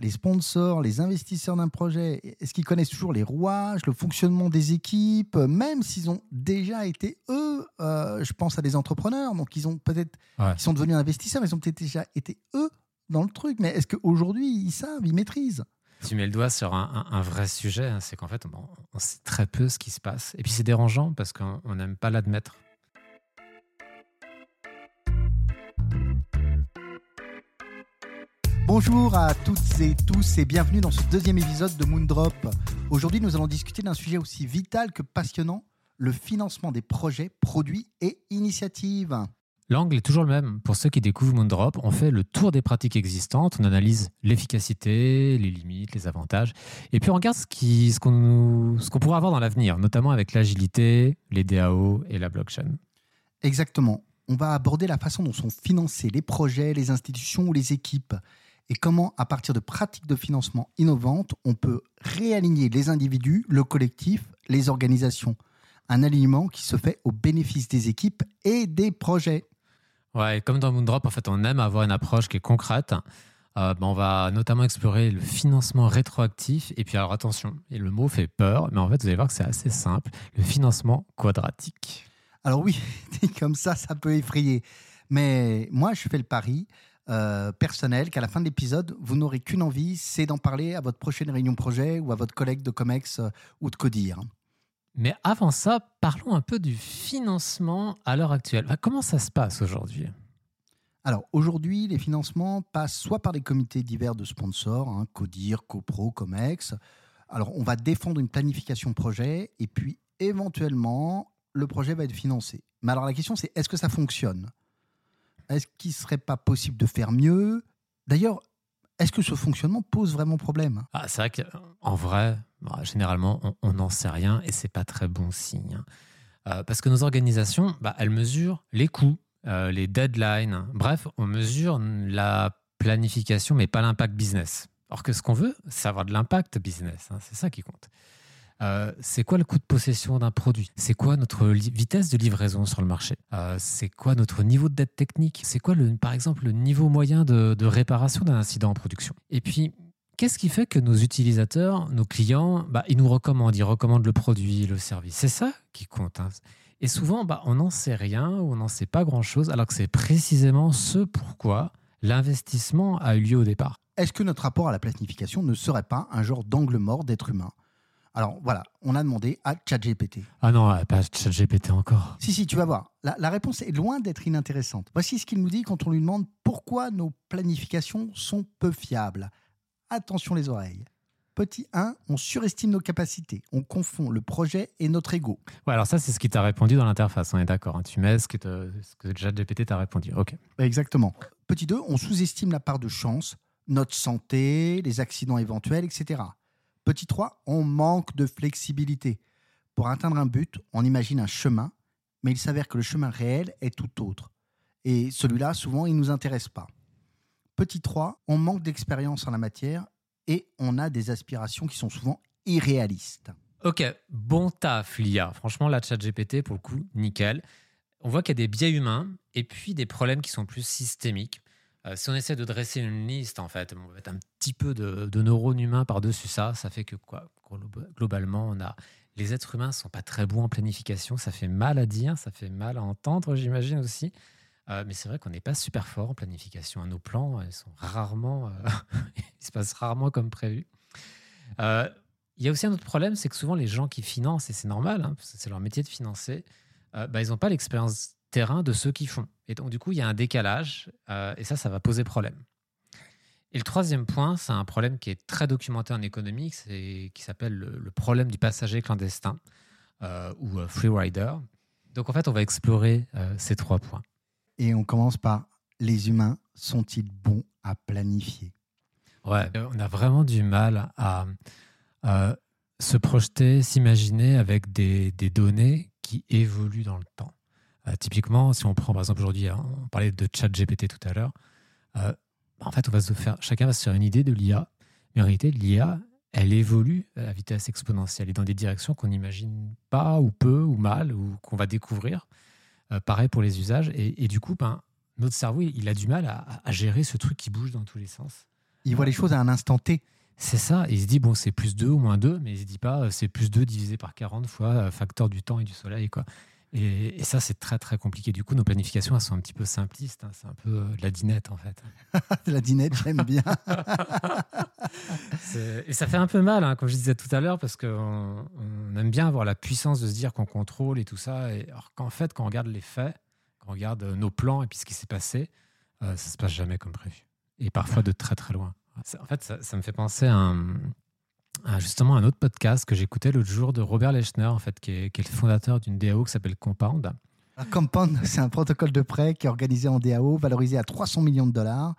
les sponsors, les investisseurs d'un projet, est-ce qu'ils connaissent toujours les rouages, le fonctionnement des équipes, même s'ils ont déjà été eux, euh, je pense à des entrepreneurs, donc ils ont peut-être, ils sont devenus investisseurs, mais ils ont peut-être déjà été eux dans le truc. Mais est-ce qu'aujourd'hui ils savent, ils maîtrisent? Tu mets le doigt sur un, vrai sujet, hein, c'est qu'en fait, on, sait très peu ce qui se passe. Et puis c'est dérangeant parce qu'on n'aime pas l'admettre. Bonjour à toutes et tous et bienvenue dans ce deuxième épisode de Moondrop. Aujourd'hui, nous allons discuter d'un sujet aussi vital que passionnant, le financement des projets, produits et initiatives. L'angle est toujours le même. Pour ceux qui découvrent Moondrop, on fait le tour des pratiques existantes, on analyse l'efficacité, les limites, les avantages, et puis on regarde ce qu'on ce pourra avoir dans l'avenir, notamment avec l'agilité, les DAO et la blockchain. Exactement. On va aborder la façon dont sont financés les projets, les institutions ou les équipes et comment, à partir de pratiques de financement innovantes, on peut réaligner les individus, le collectif, les organisations? Un alignement qui se fait au bénéfice des équipes et des projets. Ouais, comme dans Moondrop, en fait, on aime avoir une approche qui est concrète. Euh, ben, on va notamment explorer le financement rétroactif. Et puis, alors attention, et le mot fait peur, mais en fait, vous allez voir que c'est assez simple le financement quadratique. Alors, oui, comme ça, ça peut effrayer. Mais moi, je fais le pari euh, personnel qu'à la fin de l'épisode, vous n'aurez qu'une envie, c'est d'en parler à votre prochaine réunion projet ou à votre collègue de Comex euh, ou de Codir. Mais avant ça, parlons un peu du financement à l'heure actuelle. comment ça se passe aujourd'hui? Alors aujourd'hui, les financements passent soit par des comités divers de sponsors, hein, Codir, CoPro, Comex. Alors on va défendre une planification projet et puis éventuellement le projet va être financé. Mais alors la question c'est est-ce que ça fonctionne? Est-ce qu'il ne serait pas possible de faire mieux? D'ailleurs, est-ce que ce fonctionnement pose vraiment problème? Ah, C'est vrai qu'en vrai, bah, généralement, on n'en sait rien et c'est pas très bon signe. Hein. Euh, parce que nos organisations, bah, elles mesurent les coûts, euh, les deadlines. Bref, on mesure la planification, mais pas l'impact business. Or que ce qu'on veut, c'est avoir de l'impact business. Hein. c'est ça qui compte. Euh, c'est quoi le coût de possession d'un produit? C'est quoi notre vitesse de livraison sur le marché? Euh, C'est quoi notre niveau de dette technique? C'est quoi, par exemple, le niveau moyen de, réparation d'un incident en production? Et puis, qu'est-ce qui fait que nos utilisateurs, nos clients, bah, ils nous recommandent, ils recommandent le produit, le service? C'est ça qui compte. Hein. Et souvent, bah, on n'en sait rien ou on n'en sait pas grand-chose, alors que c'est précisément ce pourquoi l'investissement a eu lieu au départ. Est-ce que notre rapport à la planification ne serait pas un genre d'angle mort d'être humain alors voilà, on a demandé à ChatGPT. Ah non, pas ChatGPT encore. Si, si, tu vas voir. La, réponse est loin d'être inintéressante. Voici ce qu'il nous dit quand on lui demande pourquoi nos planifications sont peu fiables. Attention les oreilles. Petit 1, on surestime nos capacités. On confond le projet et notre ego. Ouais, alors ça, c'est ce qui t'a répondu dans l'interface. On est d'accord. Hein. Tu mets ce que, ce que ChatGPT t'a répondu. OK. Exactement. Petit 2, on sous-estime la part de chance, notre santé, les accidents éventuels, etc. Petit 3, on manque de flexibilité. Pour atteindre un but, on imagine un chemin, mais il s'avère que le chemin réel est tout autre. Et celui-là, souvent, il ne nous intéresse pas. Petit 3, on manque d'expérience en la matière et on a des aspirations qui sont souvent irréalistes. Ok, bon taf, l'IA. Franchement, la chat GPT, pour le coup, nickel. On voit qu'il y a des biais humains et puis des problèmes qui sont plus systémiques. Euh, si on essaie de dresser une liste, en fait, on va mettre un petit peu de, neurones humains par-dessus ça, ça fait que quoi Globalement, on a les êtres humains sont pas très bons en planification. Ça fait mal à dire, ça fait mal à entendre, j'imagine aussi. Euh, mais c'est vrai qu'on n'est pas super fort en planification. Nos plans, ils sont rarement, euh, se passent rarement comme prévu. Il y a aussi un autre problème, c'est que souvent les gens qui financent, et c'est normal, hein, c'est leur métier de financer, bah, ils n'ont pas l'expérience terrain de ceux qui font. Et donc, du coup, il y a un décalage, euh, et ça, ça va poser problème. Et le troisième point, c'est un problème qui est très documenté en économie, qui s'appelle le, problème du passager clandestin euh, ou euh, free rider. Donc, en fait, on va explorer ces trois points. Et on commence par les humains sont-ils bons à planifier? Ouais, on a vraiment du mal à se projeter, s'imaginer avec des, des données qui évoluent dans le temps. Euh, typiquement, si on prend par exemple aujourd'hui, hein, on parlait de chat GPT tout à l'heure, euh, en fait, on va se faire, chacun va se faire une idée de l'IA. Mais en réalité, l'IA, elle évolue à vitesse exponentielle et dans des directions qu'on n'imagine pas ou peu ou mal ou qu'on va découvrir. Euh, pareil pour les usages. Et, du coup, ben, notre cerveau, il a du mal à, gérer ce truc qui bouge dans tous les sens. Il voit les choses à un instant T. C'est ça. Il se dit, bon, c'est plus 2 ou moins 2, mais il se dit pas, c'est plus 2 divisé par 40 fois facteur du temps et du soleil. Quoi. Et, et ça, c'est très, très compliqué. Du coup, nos planifications, elles sont un petit peu simplistes. hein. C'est un peu euh, de la dinette, en fait. la dinette, j'aime bien. Et ça fait un peu mal, hein, comme je disais tout à l'heure, parce qu'on on aime bien avoir la puissance de se dire qu'on contrôle et tout ça. Et alors qu'en fait, quand on regarde les faits, quand on regarde euh, nos plans et puis ce qui s'est passé, euh, ça se passe jamais comme prévu. Et parfois de très très loin. En fait, ça, ça me fait penser à, un- à justement un autre podcast que j'écoutais l'autre jour de Robert Lechner, en fait, qui est, le fondateur d'une DAO qui s'appelle Compound. Un Compound, c'est un protocole de prêt qui est organisé en DAO, valorisé à 300 millions de dollars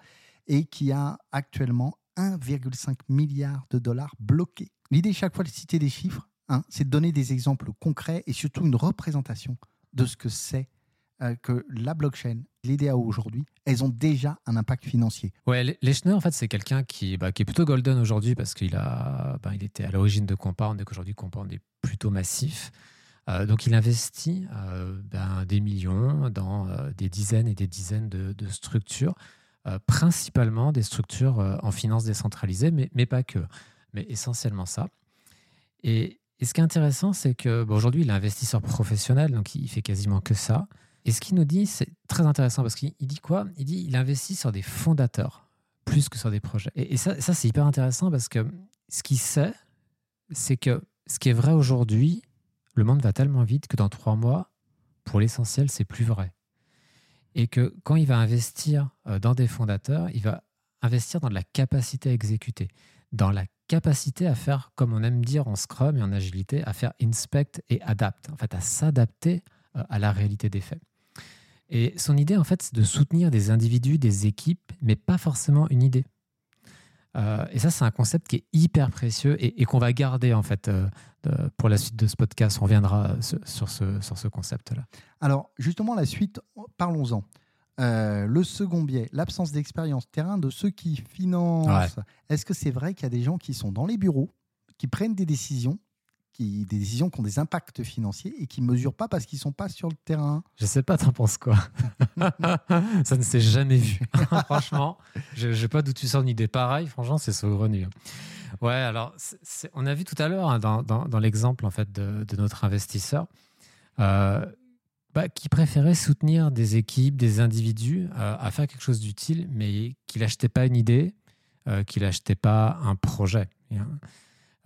et qui a actuellement 1,5 milliard de dollars bloqués. L'idée, chaque fois de citer des chiffres, hein, c'est de donner des exemples concrets et surtout une représentation de ce que c'est euh, que la blockchain, DAO aujourd'hui, elles ont déjà un impact financier. Ouais, Le- Lechner, en fait, c'est quelqu'un qui, bah, qui est plutôt golden aujourd'hui parce qu'il a, bah, il était à l'origine de Compound et qu'aujourd'hui Compound est plutôt massif. Euh, donc, il investit euh, ben, des millions dans euh, des dizaines et des dizaines de, structures, principalement des structures en finance décentralisée, mais, pas que, mais essentiellement ça. Et, ce qui est intéressant, c'est que aujourd'hui, il est investisseur professionnel, donc il fait quasiment que ça. Et ce qu'il nous dit, c'est très intéressant parce qu'il il dit quoi? Il dit il investit sur des fondateurs plus que sur des projets. Et, et ça, ça c'est hyper intéressant parce que ce qu'il sait, c'est que ce qui est vrai aujourd'hui, le monde va tellement vite que dans trois mois, pour l'essentiel, c'est plus vrai. Et que quand il va investir euh, dans des fondateurs, il va investir dans de la capacité à exécuter, dans la capacité à faire, comme on aime dire en Scrum et en agilité, à faire inspect et adapt, en fait, à s'adapter euh, à la réalité des faits. Et son idée, en fait, c'est de soutenir des individus, des équipes, mais pas forcément une idée. Euh, et ça, c'est un concept qui est hyper précieux et, et qu'on va garder, en fait, euh, de- pour la suite de ce podcast. On reviendra sur, sur ce, sur ce concept-là. Alors, justement, la suite, parlons-en. Euh, le second biais, l'absence d'expérience terrain de ceux qui financent. Est-ce que c'est vrai qu'il y a des gens qui sont dans les bureaux, qui prennent des décisions, qui, des décisions qui ont des impacts financiers et qui ne mesurent pas parce qu'ils ne sont pas sur le terrain Je sais pas, t'en penses quoi? Ça ne s'est jamais vu. franchement, je ne sais pas d'où tu sors une idée pareille. Franchement, c'est saugrenu. Ouais, alors, on a vu tout à l'heure hein, dans, dans- l'exemple en fait de, de notre investisseur euh, bah, qui préférait soutenir des équipes, des individus euh, à faire quelque chose d'utile, mais qui n'achetait pas une idée, euh, qui n'achetait pas un projet. Et, hein,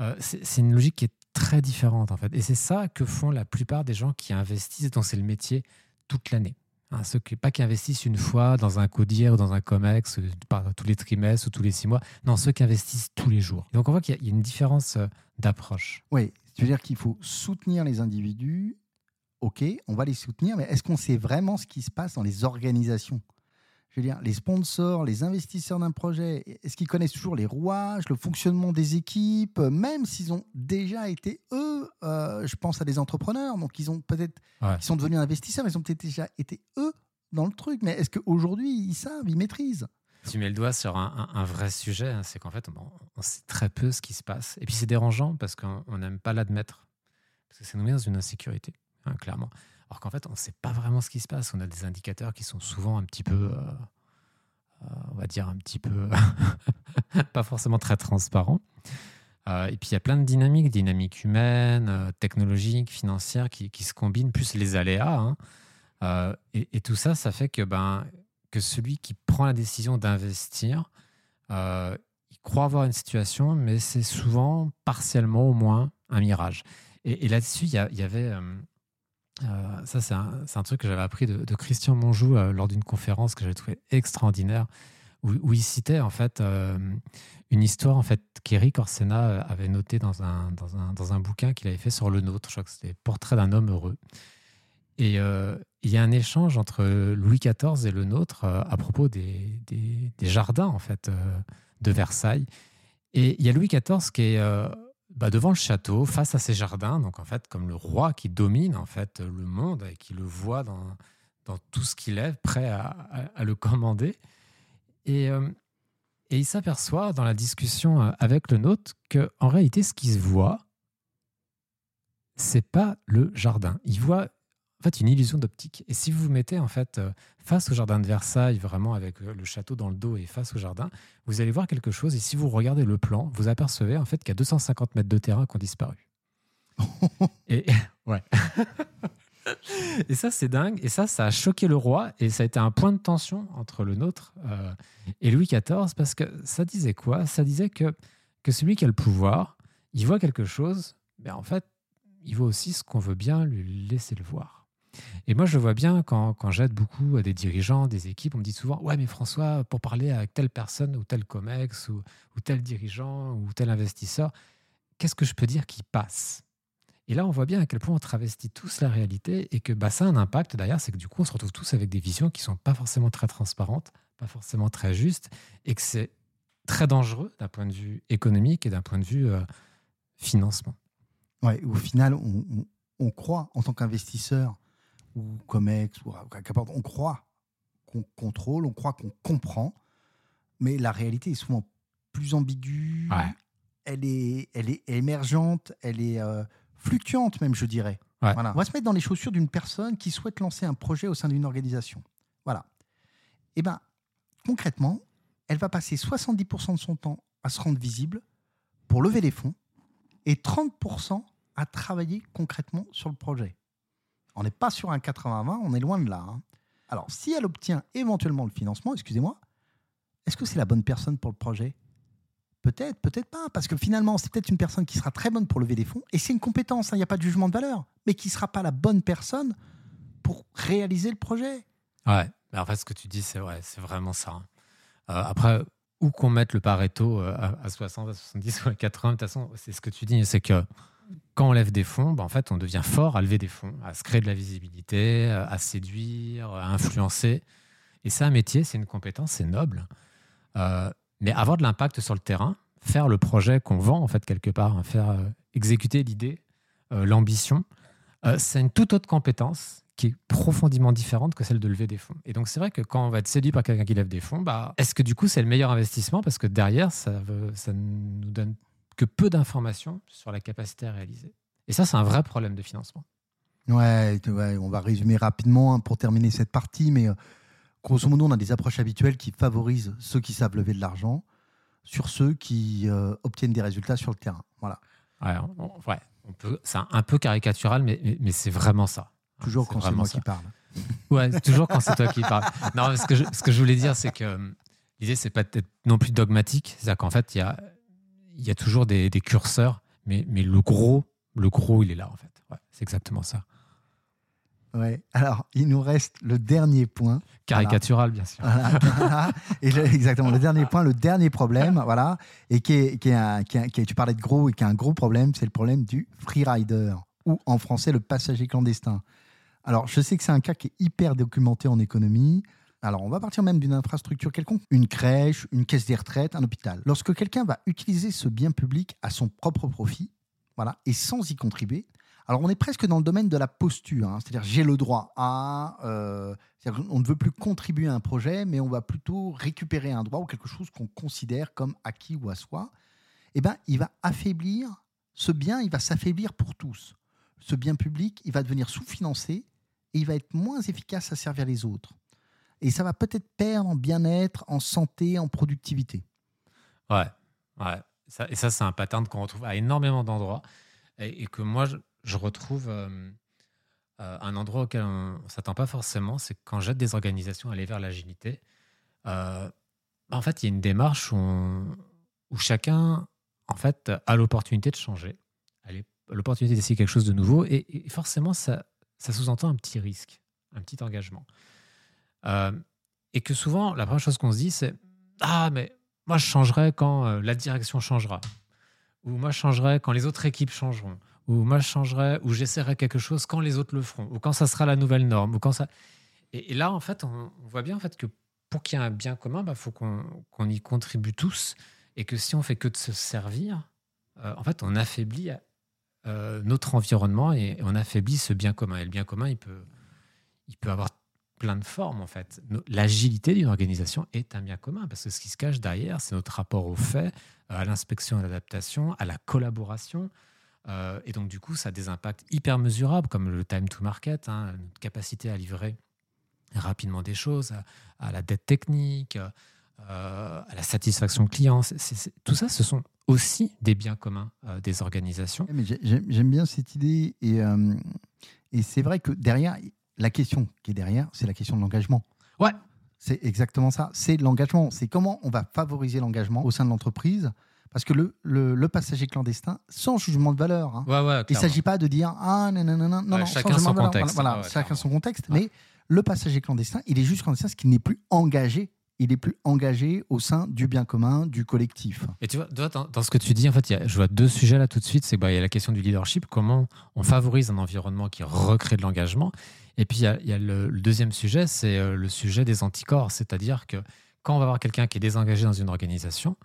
euh, c'est une logique qui est très différente en fait. Et c'est ça que font la plupart des gens qui investissent, dont c'est le métier toute l'année. Hein, ceux qui, pas qui investissent une fois dans un codir ou dans un COMEX, euh, tous les trimestres ou tous les six mois. Non, ceux qui investissent tous les jours. Donc on voit qu'il y, y a une différence euh, d'approche. Oui, c'est-à-dire qu'il faut soutenir les individus. Ok, on va les soutenir, mais est-ce qu'on sait vraiment ce qui se passe dans les organisations? Je veux dire, les sponsors, les investisseurs d'un projet, est-ce qu'ils connaissent toujours les rouages, le fonctionnement des équipes, même s'ils ont déjà été eux, euh, je pense à des entrepreneurs, donc ils ont peut-être, Ouais. ils sont devenus investisseurs, mais ils ont peut-être déjà été eux dans le truc. Mais est-ce qu'aujourd'hui ils savent, ils maîtrisent? Tu mets le doigt sur un, un- un vrai sujet, hein, c'est qu'en fait, on, on sait très peu ce qui se passe. Et puis c'est dérangeant parce qu'on on n'aime pas l'admettre. Parce que ça nous met dans une insécurité, hein, clairement. Alors qu'en fait, on ne sait pas vraiment ce qui se passe. On a des indicateurs qui sont souvent un petit peu, euh, euh, on va dire, un petit peu, pas forcément très transparents. Euh, et puis il y a plein de dynamiques, dynamiques humaines, technologiques, financières qui, se combinent, plus les aléas. hein. Et, tout ça, ça fait que, ben, que celui qui prend la décision d'investir, il croit avoir une situation, mais c'est souvent partiellement au moins un mirage. Et, là-dessus, il y avait... euh, ça, c'est un, truc que j'avais appris de, Christian Monjou euh, lors d'une conférence que j'avais trouvé extraordinaire, où, il citait en fait euh, une histoire en fait qu'Eric Orsena avait notée dans un, dans un, dans un bouquin qu'il avait fait sur le nôtre. Je crois que c'était Portrait d'un homme heureux. Et il y a un échange entre Louis XIV et le nôtre à propos des, des, jardins en fait de Versailles. Et il y a Louis XIV qui est bah, devant le château, face à ses jardins, donc en fait comme le roi qui domine en fait le monde et qui le voit dans, dans tout ce qu'il est, prêt à, le commander. Et, euh, et il s'aperçoit dans la discussion euh, avec le nôtre que en réalité ce qui se voit, c'est pas le jardin. Il voit fait une illusion d'optique. Et si vous vous mettez en fait euh, face au jardin de Versailles, vraiment avec euh, le château dans le dos et face au jardin, vous allez voir quelque chose. Et si vous regardez le plan, vous apercevez en fait qu'il y a 250 mètres de terrain qui ont disparu. et ouais. et ça, c'est dingue. Et ça, ça a choqué le roi. Et ça a été un point de tension entre le nôtre euh, et Louis XIV. Parce que ça disait quoi? Ça disait que, que celui qui a le pouvoir, il voit quelque chose. Mais en fait, il voit aussi ce qu'on veut bien lui laisser le voir. Et moi, je vois bien quand, quand j'aide beaucoup à des dirigeants, des équipes, on me dit souvent Ouais, mais François, pour parler avec telle personne ou tel COMEX ou, ou tel dirigeant ou tel investisseur, qu'est-ce que je peux dire qui passe? Et là, on voit bien à quel point on travestit tous la réalité et que bah, ça a un impact derrière, c'est que du coup, on se retrouve tous avec des visions qui sont pas forcément très transparentes, pas forcément très justes, et que c'est très dangereux d'un point de vue économique et d'un point de vue euh, financement. Ouais, au final, on, on croit en tant qu'investisseur ou COMEX, ou, on croit qu'on contrôle, on croit qu'on comprend, mais la réalité est souvent plus ambiguë, elle, est, elle est émergente, elle est euh, fluctuante même, je dirais. Voilà. On va se mettre dans les chaussures d'une personne qui souhaite lancer un projet au sein d'une organisation. Voilà. Et eh bien, concrètement, elle va passer 70% de son temps à se rendre visible pour lever des fonds et 30% à travailler concrètement sur le projet. On n'est pas sur un 80-20, on est loin de là. Hein. Alors, si elle obtient éventuellement le financement, excusez-moi, est-ce que c'est la bonne personne pour le projet? Peut-être, peut-être pas, parce que finalement, c'est peut-être une personne qui sera très bonne pour lever des fonds, et c'est une compétence, hein, il n'y a pas de jugement de valeur, mais qui ne sera pas la bonne personne pour réaliser le projet. Ouais, en fait, ce que tu dis, c'est vrai, c'est vraiment ça. Hein. Euh, après, où qu'on mette le Pareto euh, à, 60, à 70 ou à 80, de toute façon, c'est ce que tu dis, c'est que quand on lève des fonds, ben en fait, on devient fort à lever des fonds, à se créer de la visibilité, euh, à séduire, à influencer. Et c'est un métier, c'est une compétence, c'est noble. Euh, mais avoir de l'impact sur le terrain, faire le projet qu'on vend, en fait, quelque part, hein, faire euh, exécuter l'idée, l'ambition, c'est une toute autre compétence qui est profondément différente que celle de lever des fonds. Et donc, c'est vrai que quand on va être séduit par quelqu'un qui lève des fonds, bah, est-ce que du coup, c'est le meilleur investissement? Parce que derrière, ça, veut, ça nous donne que peu d'informations sur la capacité à réaliser. Et ça, c'est un vrai problème de financement. Ouais, on va résumer rapidement hein, pour terminer cette partie, mais euh, grosso modo, on a des approches habituelles qui favorisent ceux qui savent lever de l'argent sur ceux qui euh, obtiennent des résultats sur le terrain. Voilà. Ouais, on, peut, c'est un, peu caricatural, mais, mais, c'est vraiment ça. Toujours quand c'est moi qui parle. Ouais, toujours quand c'est toi qui parles. Non, ce que je, ce que je voulais dire, c'est que euh, l'idée, c'est pas d'être non plus dogmatique. C'est-à-dire qu'en fait, il y a il y a toujours des, curseurs, mais, mais le gros, le gros, il est là en fait. c'est exactement ça. Ouais. Alors, il nous reste le dernier point. Caricatural, bien sûr. Et exactement, le dernier point, le dernier problème, voilà, et qui est, qui est, un, qui tu parlais de gros et qui est un gros problème, c'est le problème du freerider, ou en français le passager clandestin. Alors, je sais que c'est un cas qui est hyper documenté en économie. Alors, on va partir même d'une infrastructure quelconque, une crèche, une caisse des retraites, un hôpital. Lorsque quelqu'un va utiliser ce bien public à son propre profit, voilà, et sans y contribuer, alors on est presque dans le domaine de la posture, hein. c'est-à-dire j'ai le droit à, euh, on ne veut plus contribuer à un projet, mais on va plutôt récupérer un droit ou quelque chose qu'on considère comme acquis ou à soi. Eh ben, il va affaiblir ce bien, il va s'affaiblir pour tous. Ce bien public, il va devenir sous-financé et il va être moins efficace à servir les autres et ça va peut-être perdre en bien-être, en santé, en productivité. Ouais, ouais. Et ça, c'est un pattern qu'on retrouve à énormément d'endroits et, que moi, je, retrouve euh, euh, un endroit auquel on ne s'attend pas forcément, c'est quand j'aide des organisations à aller vers l'agilité. Euh, en fait, il y a une démarche où, chacun, en fait, a l'opportunité de changer, l'opportunité d'essayer quelque chose de nouveau et, et forcément, ça, ça sous-entend un petit risque, un petit engagement. Euh, et que souvent, la première chose qu'on se dit, c'est Ah, mais moi, je changerai quand euh, la direction changera. Ou moi, je changerai quand les autres équipes changeront. Ou moi, je changerai, ou j'essaierai quelque chose quand les autres le feront. Ou quand ça sera la nouvelle norme. Ou quand ça... et, là, en fait, on, voit bien en fait, que pour qu'il y ait un bien commun, il bah, faut qu'on y contribue tous. Et que si on fait que de se servir, euh, en fait, on affaiblit notre environnement et on affaiblit ce bien commun. Et le bien commun, il peut, il peut avoir plein de formes en fait. L'agilité d'une organisation est un bien commun parce que ce qui se cache derrière, c'est notre rapport aux faits, à l'inspection et à l'adaptation, à la collaboration, Euh, et donc, du coup, ça a des impacts hyper mesurables, comme le time to market, hein, notre capacité à livrer rapidement des choses, à, la dette technique, euh, à la satisfaction client. tout ça, ce sont aussi des biens communs euh, des organisations. J'aime bien cette idée. Et, et c'est vrai que derrière, la question qui est derrière, c'est la question de l'engagement. Ouais. C'est exactement ça. C'est l'engagement. C'est comment on va favoriser l'engagement au sein de l'entreprise parce que le, le, passager clandestin, sans jugement de valeur, hein, il ne s'agit pas de dire Ah, non, non, non, non, non, chacun son contexte. Voilà, chacun son contexte. Mais le passager clandestin, il est juste clandestin, ce qui n'est plus engagé. Il est plus engagé au sein du bien commun, du collectif. Et tu vois, dans, ce que tu dis, en fait, je vois deux sujets là tout de suite. C'est bah, il y a la question du leadership, comment on favorise un environnement qui recrée de l'engagement. Et puis, il y a, le, deuxième sujet, c'est euh, le sujet des anticorps. C'est-à-dire que quand on va voir quelqu'un qui est désengagé dans une organisation,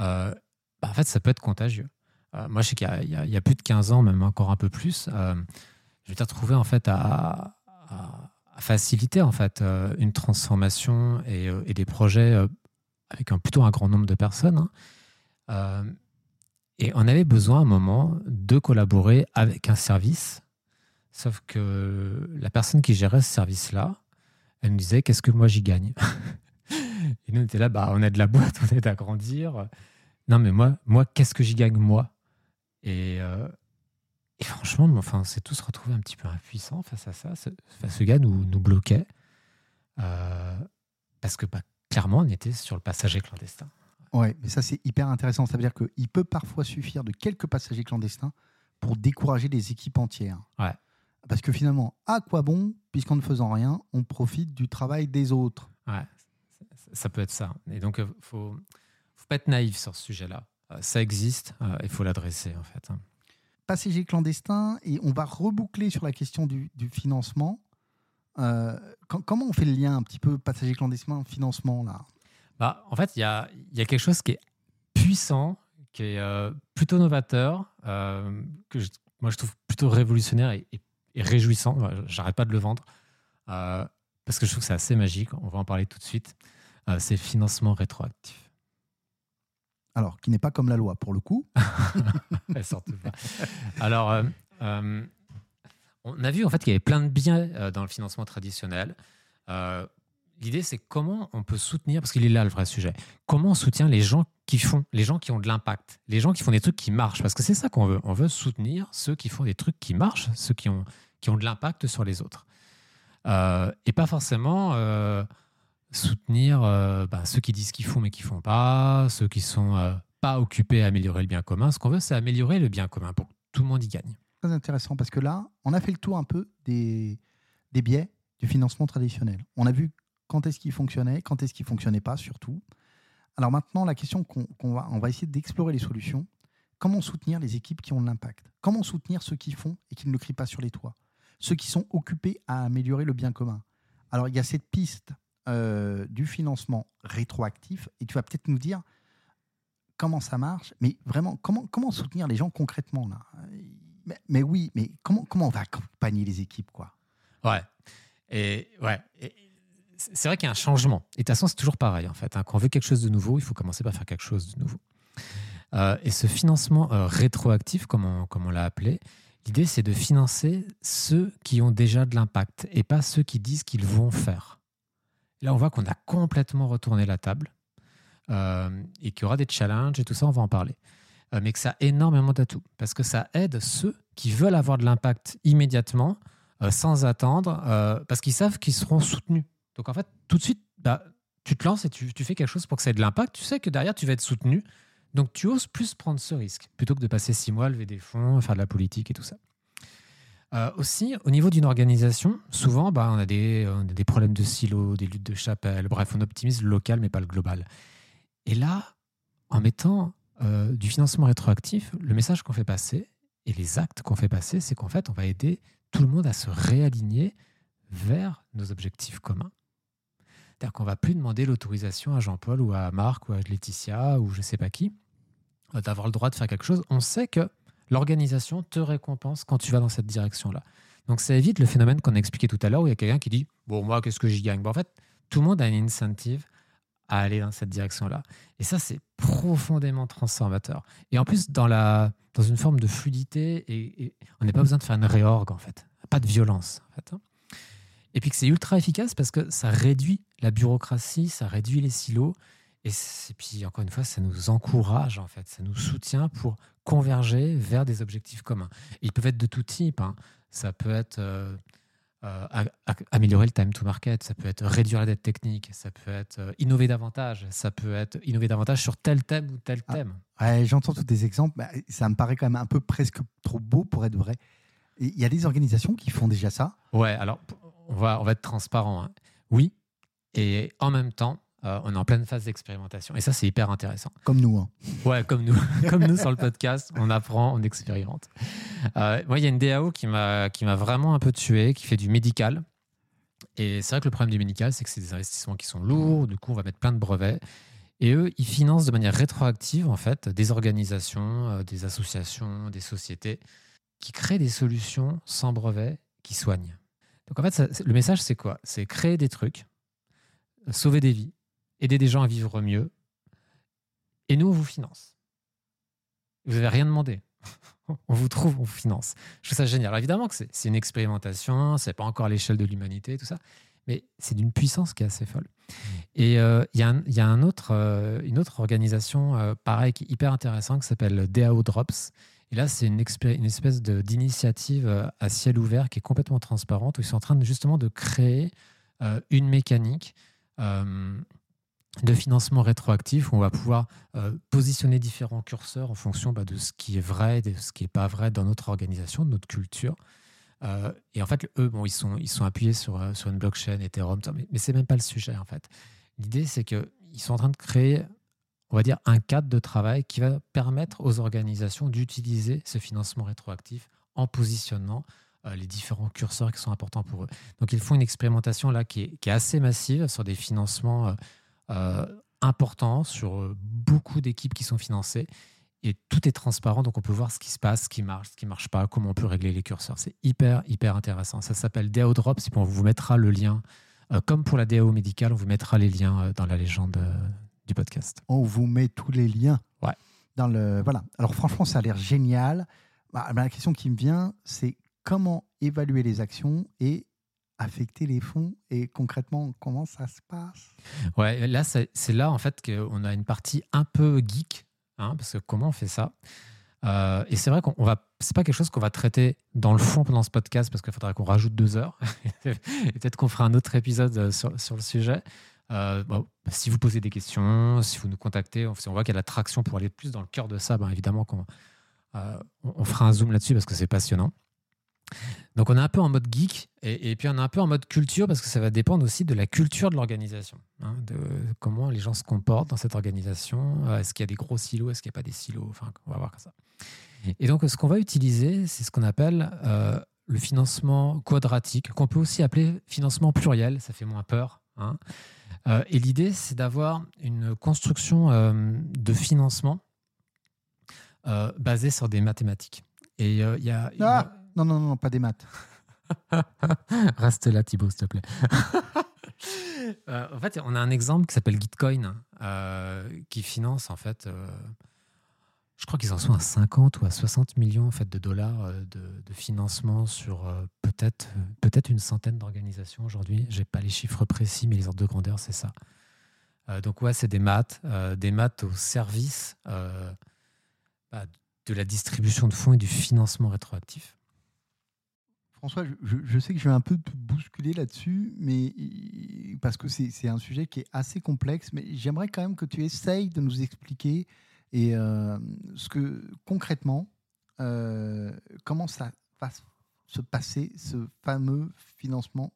euh, bah, en fait, ça peut être contagieux. Euh, moi, je sais qu'il y, a plus de 15 ans, même encore un peu plus, je vais retrouvé en fait à, faciliter en fait euh, une transformation et, des projets avec un, plutôt un grand nombre de personnes. Hein. et on avait besoin à un moment de collaborer avec un service, sauf que la personne qui gérait ce service-là, elle nous disait qu'est-ce que moi j'y gagne? et nous on était là, bah, on a de la boîte, on est à grandir. Non, mais moi, moi qu'est-ce que j'y gagne, moi? Et, euh, et, franchement, enfin, c'est tous retrouvé un petit peu impuissants face à ça. Ce, ce gars nous, nous bloquait. Euh, parce que bah, clairement, on était sur le passager clandestin. Ouais, mais ça, c'est hyper intéressant. Ça veut dire qu'il peut parfois suffire de quelques passagers clandestins pour décourager des équipes entières. Ouais. Parce que finalement, à quoi bon, puisqu'en ne faisant rien, on profite du travail des autres? Ouais, ça peut être ça. Et donc, il euh, faut faut pas être naïf sur ce sujet-là. Euh, ça existe, il faut l'adresser en fait. Hein. Passager clandestin, et on va reboucler sur la question du, financement. Euh, comment on fait le lien un petit peu passager clandestin, financement là? Bah, En fait, il y a, quelque chose qui est puissant, qui est plutôt novateur, que moi je trouve plutôt révolutionnaire et, et réjouissant. J'arrête pas de le vendre parce que je trouve que c'est assez magique. On va en parler tout de suite. c'est financement rétroactif. Alors, qui n'est pas comme la loi pour le coup. Alors, euh, euh, on a vu en fait qu'il y avait plein de biens euh, dans le financement traditionnel. L'idée, c'est comment on peut soutenir, parce qu'il est là le vrai sujet, comment on soutient les gens qui font, les gens qui ont de l'impact, les gens qui font des trucs qui marchent, parce que c'est ça qu'on veut. On veut soutenir ceux qui font des trucs qui marchent, ceux qui ont, qui ont de l'impact sur les autres. et pas forcément soutenir euh, bah, ceux qui disent qu'ils font mais qui font pas, ceux qui sont euh, pas occupés à améliorer le bien commun. Ce qu'on veut, c'est améliorer le bien commun pour que tout le monde y gagne. Très intéressant parce que là, on a fait le tour un peu des, des biais du financement traditionnel. On a vu quand est-ce qu'il fonctionnait, quand est-ce qu'il fonctionnait pas surtout. Alors maintenant, la question qu'on va, on va essayer d'explorer les solutions. Comment soutenir les équipes qui ont de l'impact? Comment soutenir ceux qui font et qui ne le crient pas sur les toits? Ceux qui sont occupés à améliorer le bien commun. Alors il y a cette piste euh, du financement rétroactif et tu vas peut-être nous dire comment ça marche, mais vraiment, comment, comment soutenir les gens concrètement là? Mais, oui, mais comment, comment on va accompagner les équipes quoi? Ouais. Et ouais. c'est vrai qu'il y a un changement. Et de toute façon, c'est toujours pareil en fait. Hein. Quand on veut quelque chose de nouveau, il faut commencer par faire quelque chose de nouveau. Euh, et ce financement euh, rétroactif, comme on, comme on l'a appelé, l'idée c'est de financer ceux qui ont déjà de l'impact et pas ceux qui disent qu'ils vont faire. Là, on voit qu'on a complètement retourné la table euh, et qu'il y aura des challenges et tout ça, on va en parler. Euh, mais que ça a énormément d'atouts parce que ça aide ceux qui veulent avoir de l'impact immédiatement, euh, sans attendre, parce qu'ils savent qu'ils seront soutenus. Donc en fait, tout de suite, bah, tu te lances et tu, tu, fais quelque chose pour que ça ait de l'impact. Tu sais que derrière, tu vas être soutenu. Donc tu oses plus prendre ce risque plutôt que de passer six mois à lever des fonds, faire de la politique et tout ça. Euh, aussi, au niveau d'une organisation, souvent, bah, on, a des, problèmes de silos, des luttes de chapelle. Bref, on optimise le local, mais pas le global. Et là, en mettant euh, du financement rétroactif, le message qu'on fait passer et les actes qu'on fait passer, c'est qu'en fait, on va aider tout le monde à se réaligner vers nos objectifs communs. C'est-à-dire qu'on ne va plus demander l'autorisation à Jean-Paul ou à Marc ou à Laetitia ou je ne sais pas qui euh, d'avoir le droit de faire quelque chose. On sait que l'organisation te récompense quand tu vas dans cette direction-là. Donc ça évite le phénomène qu'on a expliqué tout à l'heure où il y a quelqu'un qui dit Bon, moi, qu'est-ce que j'y gagne? En fait, tout le monde a une incentive à aller dans cette direction-là. Et ça, c'est profondément transformateur. Et en plus, dans, la, dans une forme de fluidité, et, on n'a pas besoin de faire une réorgue, en fait. Pas de violence, en fait. Hein. Et puis que c'est ultra efficace parce que ça réduit la bureaucratie, ça réduit les silos. Et, puis, encore une fois, ça nous encourage, en fait. Ça nous soutient pour converger vers des objectifs communs. ils peuvent être de tout type. Hein. Ça peut être... Euh, euh, améliorer le time to market, ça peut être réduire la dette technique, ça peut être euh, innover davantage, ça peut être innover davantage sur tel thème ou tel ah, thème. J'entends tous des exemples, bah, ça me paraît quand même un peu presque trop beau pour être vrai. Il y a des organisations qui font déjà ça Ouais, alors on va, on va être transparent. Hein. Oui, et en même temps, euh, on est en pleine phase d'expérimentation. Et ça, c'est hyper intéressant. Comme nous. Hein. Ouais, comme nous. comme nous sur le podcast, on apprend, on expérimente. Euh, moi, il y a une DAO qui m'a vraiment un peu tué, qui fait du médical. Et c'est vrai que le problème du médical, c'est que c'est des investissements qui sont lourds. Du coup, on va mettre plein de brevets. Et eux, ils financent de manière rétroactive, en fait, des organisations, euh, des associations, des sociétés qui créent des solutions sans brevet qui soignent. Donc, en fait, le message, c'est quoi? C'est créer des trucs, sauver des vies, aider des gens à vivre mieux. Et nous, on vous finance. Vous n'avez rien demandé. on vous trouve, on vous finance. Je trouve ça génial. Alors évidemment que c'est une expérimentation, c'est pas encore l'échelle de l'humanité, tout ça, mais c'est d'une puissance qui est assez folle. Mmh. Et euh, il y a, y a un autre, euh, une autre organisation, euh, pareil, qui est hyper intéressante, qui s'appelle DAO Drops. Et là, c'est une, une, espèce d'initiative à ciel ouvert qui est complètement transparente, où ils sont en train de, justement de créer une mécanique de financement rétroactif où on va pouvoir euh, positionner différents curseurs en fonction bah, de ce qui est vrai de ce qui n'est pas vrai dans notre organisation, de notre culture. Euh, et en fait, eux, bon, ils, sont, ils sont appuyés sur, euh, sur une blockchain, Ethereum, mais, mais ce n'est même pas le sujet en fait. L'idée, c'est qu'ils sont en train de créer, on va dire, un cadre de travail qui va permettre aux organisations d'utiliser ce financement rétroactif en positionnant les différents curseurs qui sont importants pour eux. Donc, ils font une expérimentation là qui est, qui est assez massive sur des financements important sur euh, beaucoup d'équipes qui sont financées. Et tout est transparent, donc on peut voir ce qui se passe, ce qui marche, ce qui ne marche pas, comment on peut régler les curseurs. C'est hyper, hyper intéressant. Ça s'appelle DAO Drops, on vous mettra le lien. Euh, comme pour la DAO médicale, on vous mettra les liens dans la légende du podcast. On vous met tous les liens. Ouais. Dans le, voilà. Alors franchement, ça a l'air génial. Bah, la question qui me vient, c'est comment évaluer les actions et affecter les fonds et concrètement comment ça se passe? Ouais, là c'est là en fait qu'on a une partie un peu geek, hein, parce que comment on fait ça? Euh, Et c'est vrai qu'on va, c'est pas quelque chose qu'on va traiter dans le fond pendant ce podcast parce qu'il faudrait qu'on rajoute deux heures. Peut-être qu'on fera un autre épisode euh, sur, le sujet. Euh, si vous posez des questions, si vous nous contactez, on, voit qu'il y a la traction pour aller plus dans le cœur de ça, ben évidemment qu'on on fera un zoom là-dessus parce que c'est passionnant. Donc on est un peu en mode geek et, puis on est un peu en mode culture parce que ça va dépendre aussi de la culture de l'organisation, hein, de comment les gens se comportent dans cette organisation. Euh, est-ce qu'il y a des gros silos, est-ce qu'il n'y a pas des silos? Enfin, on va voir comme ça. Et donc ce qu'on va utiliser, c'est ce qu'on appelle euh, le financement quadratique, qu'on peut aussi appeler financement pluriel, ça fait moins peur. Hein. Euh, et l'idée, c'est d'avoir une construction de financement basée sur des mathématiques. Et il y a... Ah non, non, non, pas des maths. Reste là, Thibaut, s'il te plaît. Euh, en fait, on a un exemple qui s'appelle Gitcoin, euh, qui finance, en fait, euh, je crois qu'ils en sont à 50 ou à 60 millions en fait, de dollars de, financement sur peut-être peut une centaine d'organisations aujourd'hui. Je n'ai pas les chiffres précis, mais les ordres de grandeur, c'est ça. donc, ouais, c'est des maths, des maths au service bah, de la distribution de fonds et du financement rétroactif. François, je, sais que je vais un peu te bousculer là-dessus, mais parce que c'est un sujet qui est assez complexe, mais j'aimerais quand même que tu essayes de nous expliquer et euh, ce que concrètement, euh, comment ça va se passer, ce fameux financement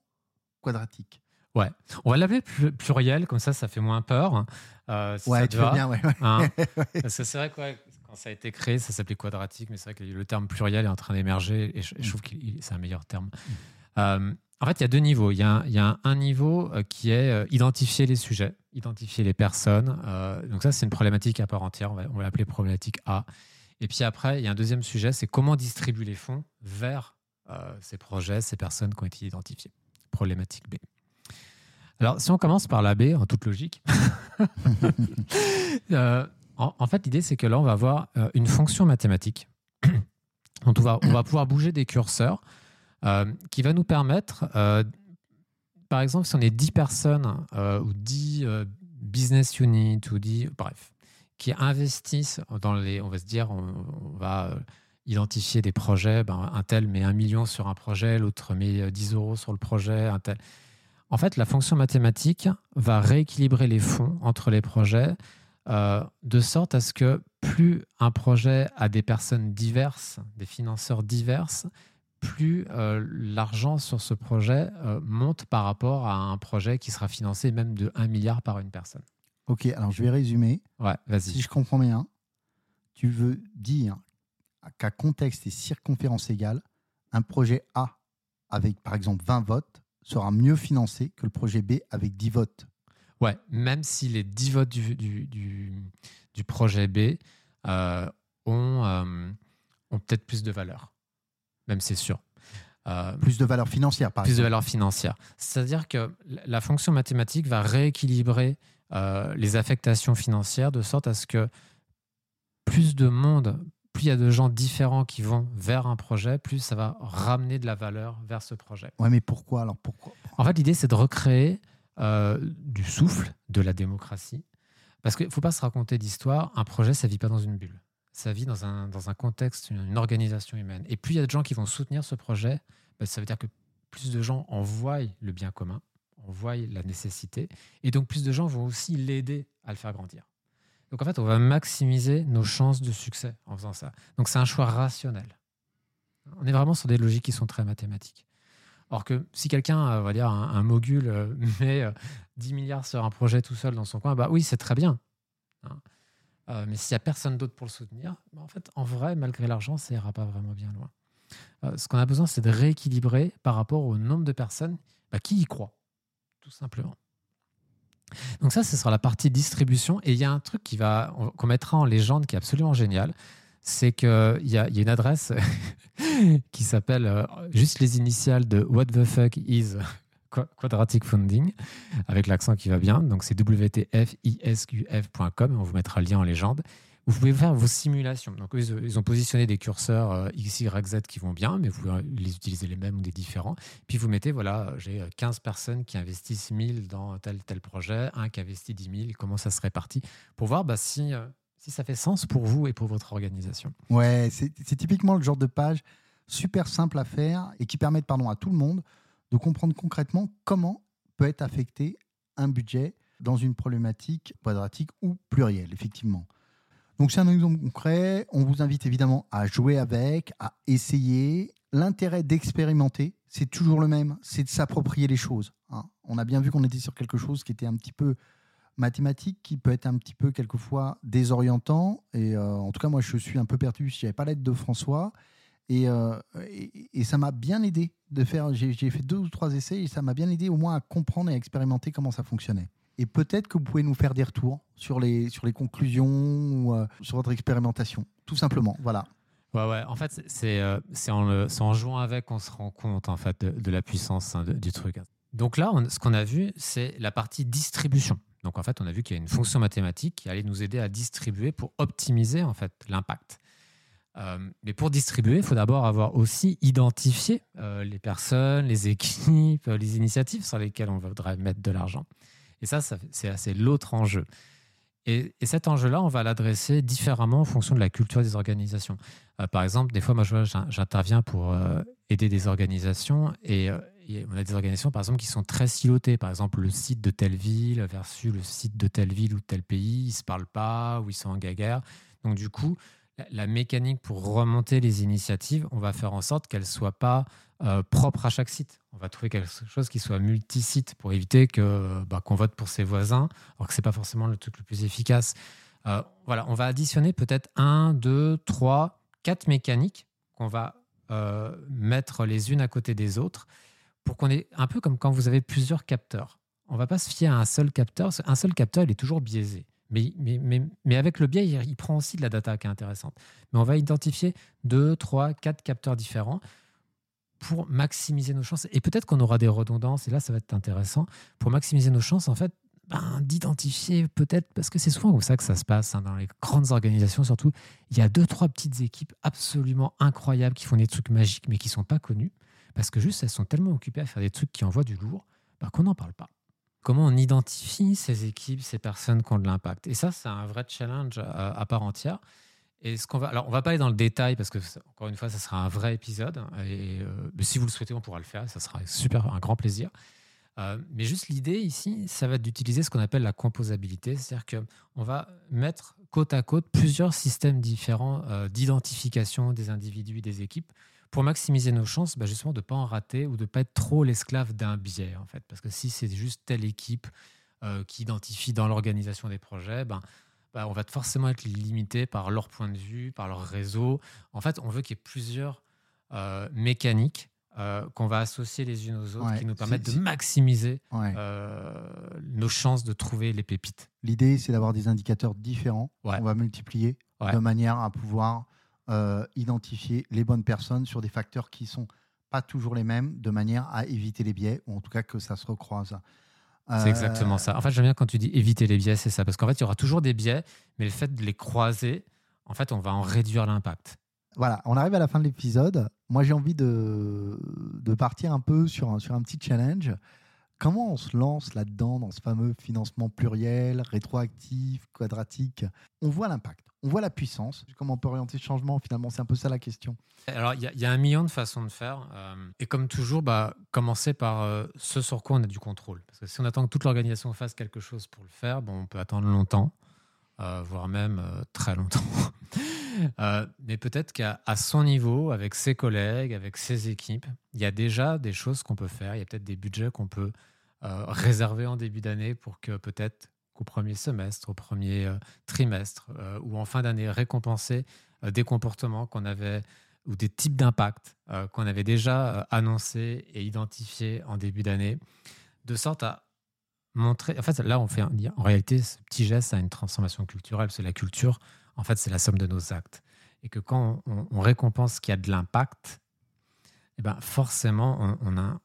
quadratique. Ouais, on va l'appeler pluriel, comme ça, ça fait moins peur. Euh, ouais, tu veux bien, ouais. Hein Parce que c'est vrai que quand ça a été créé, ça s'appelait quadratique, mais c'est vrai que le terme pluriel est en train d'émerger et je, mm. trouve que c'est un meilleur terme. Mm. Euh, en fait, il y a deux niveaux. Il y a, il y a un, niveau euh, qui est euh, identifier les sujets, identifier les personnes. donc ça, c'est une problématique à part entière. On va, l'appeler problématique A. Et puis après, il y a un deuxième sujet, c'est comment distribuer les fonds vers ces projets, ces personnes qui ont été identifiées. Problématique B. Alors, si on commence par la B, en toute logique, euh, en, fait, l'idée, c'est que là, on va avoir euh, une fonction mathématique. on, va, on va pouvoir bouger des curseurs euh, qui va nous permettre, par exemple, si on est 10 personnes ou 10 business units ou 10, bref, qui investissent dans les, on va se dire, on, va identifier des projets, ben, un tel met un million sur un projet, l'autre met 10 euros sur le projet, un tel. En fait, la fonction mathématique va rééquilibrer les fonds entre les projets euh, de sorte à ce que plus un projet a des personnes diverses, des financeurs diverses, plus euh, l'argent sur ce projet euh, monte par rapport à un projet qui sera financé même de 1 milliard par une personne. Ok, alors je vais résumer. Ouais, vas-y. Si je comprends bien, tu veux dire qu'à contexte et circonférence égale, un projet A avec par exemple 20 votes sera mieux financé que le projet B avec 10 votes. Ouais, même si les 10 votes du, du, du, projet B euh, ont, euh, ont peut-être plus de valeur. Même c'est sûr. Euh, plus de valeur financière, par plus exemple. de valeur financière. C'est-à-dire que la fonction mathématique va rééquilibrer les affectations financières de sorte à ce que plus de monde, plus il y a de gens différents qui vont vers un projet, plus ça va ramener de la valeur vers ce projet. Ouais, mais pourquoi alors pourquoi? En fait, l'idée, c'est de recréer euh, du souffle, de la démocratie. Parce qu'il ne faut pas se raconter d'histoire. Un projet, ça ne vit pas dans une bulle. Ça vit dans un, dans un contexte, une, organisation humaine. Et plus il y a de gens qui vont soutenir ce projet, bah, ça veut dire que plus de gens en voient le bien commun, en voient la nécessité. Et donc, plus de gens vont aussi l'aider à le faire grandir. Donc en fait, on va maximiser nos chances de succès en faisant ça. Donc c'est un choix rationnel. On est vraiment sur des logiques qui sont très mathématiques. Or que si quelqu'un, euh, va dire un, mogul, euh, met 10 euh, milliards sur un projet tout seul dans son coin, bah oui, c'est très bien. Hein. mais s'il n'y a personne d'autre pour le soutenir, bah, en fait, en vrai, malgré l'argent, ça ira pas vraiment bien loin. ce qu'on a besoin, c'est de rééquilibrer par rapport au nombre de personnes bah, qui y croient, tout simplement. Donc ça, ce sera la partie distribution. Et il y a un truc qui va qu'on mettra en légende qui est absolument génial. C'est qu'il y, y, a une adresse qui s'appelle euh, juste les initiales de What the fuck is Quadratic Funding, avec l'accent qui va bien. Donc c'est wtfisqf.com. On vous mettra le lien en légende. Vous pouvez faire vos simulations. Donc, ils ont positionné des curseurs euh, X, Y, Z qui vont bien, mais vous pouvez les utiliser les mêmes ou des différents. Puis vous mettez, voilà, j'ai 15 euh, personnes qui investissent 1000 dans tel tel projet, un qui investit 10 000, comment ça se répartit, pour voir bah, si, euh, si ça fait sens pour vous et pour votre organisation. Ouais, c'est typiquement le genre de page super simple à faire et qui permettent pardon, à tout le monde de comprendre concrètement comment peut être affecté un budget dans une problématique quadratique ou plurielle, effectivement. Donc c'est un exemple concret. On vous invite évidemment à jouer avec, à essayer. L'intérêt d'expérimenter, c'est toujours le même, c'est de s'approprier les choses. Hein. On a bien vu qu'on était sur quelque chose qui était un petit peu mathématique, qui peut être un petit peu quelquefois désorientant. Et euh, en tout cas, moi, je suis un peu perdu si j'avais pas l'aide de François. Et, euh, et, ça m'a bien aidé de faire. J'ai fait deux ou trois essais et ça m'a bien aidé au moins à comprendre et à expérimenter comment ça fonctionnait. Et peut-être que vous pouvez nous faire des retours sur les, sur les conclusions ou euh, sur votre expérimentation, tout simplement. Voilà. Ouais, ouais. En fait, c'est euh, en, en, jouant avec qu'on se rend compte en fait, de, la puissance hein, du truc. Donc là, ce qu'on a vu, c'est la partie distribution. Donc en fait, on a vu qu'il y a une fonction mathématique qui allait nous aider à distribuer pour optimiser en fait l'impact. Euh, mais pour distribuer, il faut d'abord avoir aussi identifié les personnes, les équipes, les initiatives sur lesquelles on voudrait mettre de l'argent. Et ça, c'est l'autre enjeu. Et, cet enjeu-là, on va l'adresser différemment en fonction de la culture des organisations. Euh, par exemple, des fois, moi, j'interviens pour euh, aider des organisations euh, et, on a des organisations, par exemple, qui sont très silotées. Par exemple, le site de telle ville versus le site de telle ville ou tel pays, ils ne se parlent pas ou ils sont en guerre. Donc, du coup, la mécanique pour remonter les initiatives, on va faire en sorte qu'elles ne soient pas euh, propres à chaque site. On va trouver quelque chose qui soit multi-site pour éviter que bah, qu'on vote pour ses voisins, alors que ce n'est pas forcément le truc le plus efficace. Euh, voilà, on va additionner peut-être un, deux, trois, quatre mécaniques qu'on va euh, mettre les unes à côté des autres pour qu'on ait un peu comme quand vous avez plusieurs capteurs. On ne va pas se fier à un seul capteur. Un seul capteur, il est toujours biaisé. Mais, mais, mais, avec le biais, il, prend aussi de la data qui est intéressante. Mais on va identifier deux, trois, quatre capteurs différents pour maximiser nos chances. Et peut-être qu'on aura des redondances, et là, ça va être intéressant. Pour maximiser nos chances, en fait, ben, d'identifier peut-être, parce que c'est souvent comme ça que ça se passe, hein, dans les grandes organisations surtout, il y a deux, trois petites équipes absolument incroyables qui font des trucs magiques, mais qui ne sont pas connues, parce que juste elles sont tellement occupées à faire des trucs qui envoient du lourd, ben, qu'on n'en parle pas. Comment on identifie ces équipes, ces personnes qui ont de l'impact? Et ça, c'est un vrai challenge à, part entière. Et ce qu'on va, alors on va pas aller dans le détail parce que encore une fois, ça sera un vrai épisode. Et euh, si vous le souhaitez, on pourra le faire. Ça sera super, un grand plaisir. Euh, mais juste l'idée ici, ça va être d'utiliser ce qu'on appelle la composabilité, c'est-à-dire qu'on va mettre côte à côte plusieurs systèmes différents euh, d'identification des individus des équipes pour maximiser nos chances bah, justement de ne pas en rater ou de ne pas être trop l'esclave d'un biais. En fait. Parce que si c'est juste telle équipe euh, qui identifie dans l'organisation des projets, ben, bah, on va forcément être limité par leur point de vue, par leur réseau. En fait, on veut qu'il y ait plusieurs mécaniques euh, qu'on va associer les unes aux autres, qui nous permettent de maximiser euh, nos chances de trouver les pépites. L'idée, c'est d'avoir des indicateurs différents. On va multiplier de manière à pouvoir euh, identifier les bonnes personnes sur des facteurs qui sont pas toujours les mêmes, de manière à éviter les biais, ou en tout cas que ça se recroise. C'est exactement ça. En fait, j'aime bien quand tu dis éviter les biais, c'est ça. Parce qu'en fait, il y aura toujours des biais, mais le fait de les croiser, en fait, on va en réduire l'impact. Voilà, on arrive à la fin de l'épisode. Moi, j'ai envie de, de, partir un peu sur un, sur un petit challenge. Comment on se lance là-dedans, dans ce fameux financement pluriel, rétroactif, quadratique? On voit l'impact, on voit la puissance. Comment on peut orienter ce changement Finalement, c'est un peu ça la question. Alors, il y, a un million de façons de faire. Euh, et comme toujours, bah, commencer par euh, ce sur quoi on a du contrôle. Parce que si on attend que toute l'organisation fasse quelque chose pour le faire, bon, on peut attendre longtemps, euh, voire même très longtemps. Euh, mais peut-être qu'à son niveau, avec ses collègues, avec ses équipes, il y a déjà des choses qu'on peut faire. Il y a peut-être des budgets qu'on peut euh, réserver en début d'année pour que peut-être qu'au premier semestre, au premier euh, trimestre ou en fin d'année, récompenser des comportements qu'on avait ou des types d'impact qu'on avait déjà annoncés et identifiés en début d'année, de sorte à montrer. En fait, là, on fait en réalité ce petit geste à une transformation culturelle. C'est la culture en fait, c'est la somme de nos actes. Et que quand on, récompense ce qui a de l'impact, eh ben forcément, on,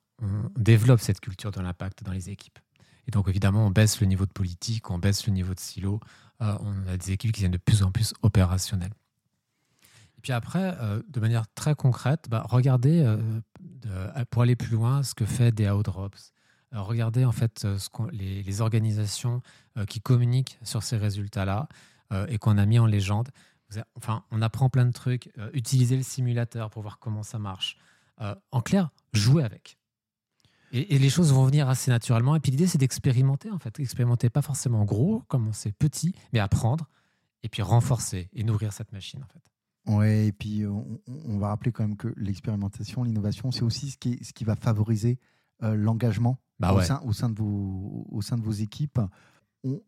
développe cette culture de l'impact dans les équipes. Et donc, évidemment, on baisse le niveau de politique, on baisse le niveau de silo. Euh, on a des équipes qui deviennent de plus en plus opérationnelles. Et puis après, euh, de manière très concrète, bah, regardez, euh, pour aller plus loin, ce que fait DAO Drops. Regardez en fait ce les, organisations qui communiquent sur ces résultats-là. Euh, et qu'on a mis en légende. Enfin, on apprend plein de trucs. Euh, utiliser le simulateur pour voir comment ça marche. Euh, en clair, jouer avec. Et, les choses vont venir assez naturellement. Et puis l'idée, c'est d'expérimenter, en fait. Expérimenter pas forcément gros, commencer petit, mais apprendre, et puis renforcer et nourrir cette machine, en fait. Ouais, et puis on, va rappeler quand même que l'expérimentation, l'innovation, c'est aussi ce qui, ce qui va favoriser l'engagement bah au, sein, au, sein de vos, au sein de vos équipes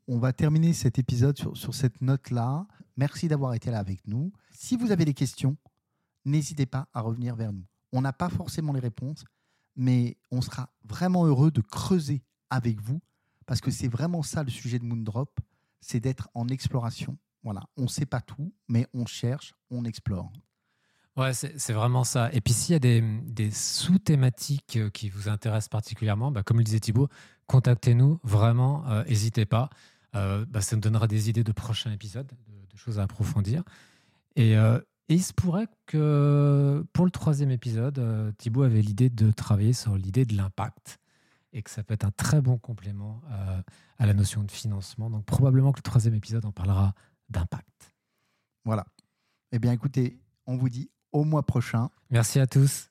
on, va terminer cet épisode sur, cette note-là. Merci d'avoir été là avec nous. Si vous avez des questions, n'hésitez pas à revenir vers nous. On n'a pas forcément les réponses, mais on sera vraiment heureux de creuser avec vous parce que c'est vraiment ça le sujet de Moondrop, c'est d'être en exploration. Voilà, on ne sait pas tout, mais on cherche, on explore. Ouais, c'est vraiment ça. Et puis s'il y a des, sous-thématiques euh, qui vous intéressent particulièrement, bah, comme le disait Thibault, contactez-nous, vraiment, n'hésitez euh, pas. Euh, bah, ça nous donnera des idées de prochains épisodes, de, choses à approfondir. Et, il se pourrait que pour le troisième épisode, Thibault avait l'idée de travailler sur l'idée de l'impact et que ça peut être un très bon complément à la notion de financement. Donc probablement que le troisième épisode en parlera d'impact. Voilà. Eh bien écoutez, on vous dit au mois prochain. Merci à tous.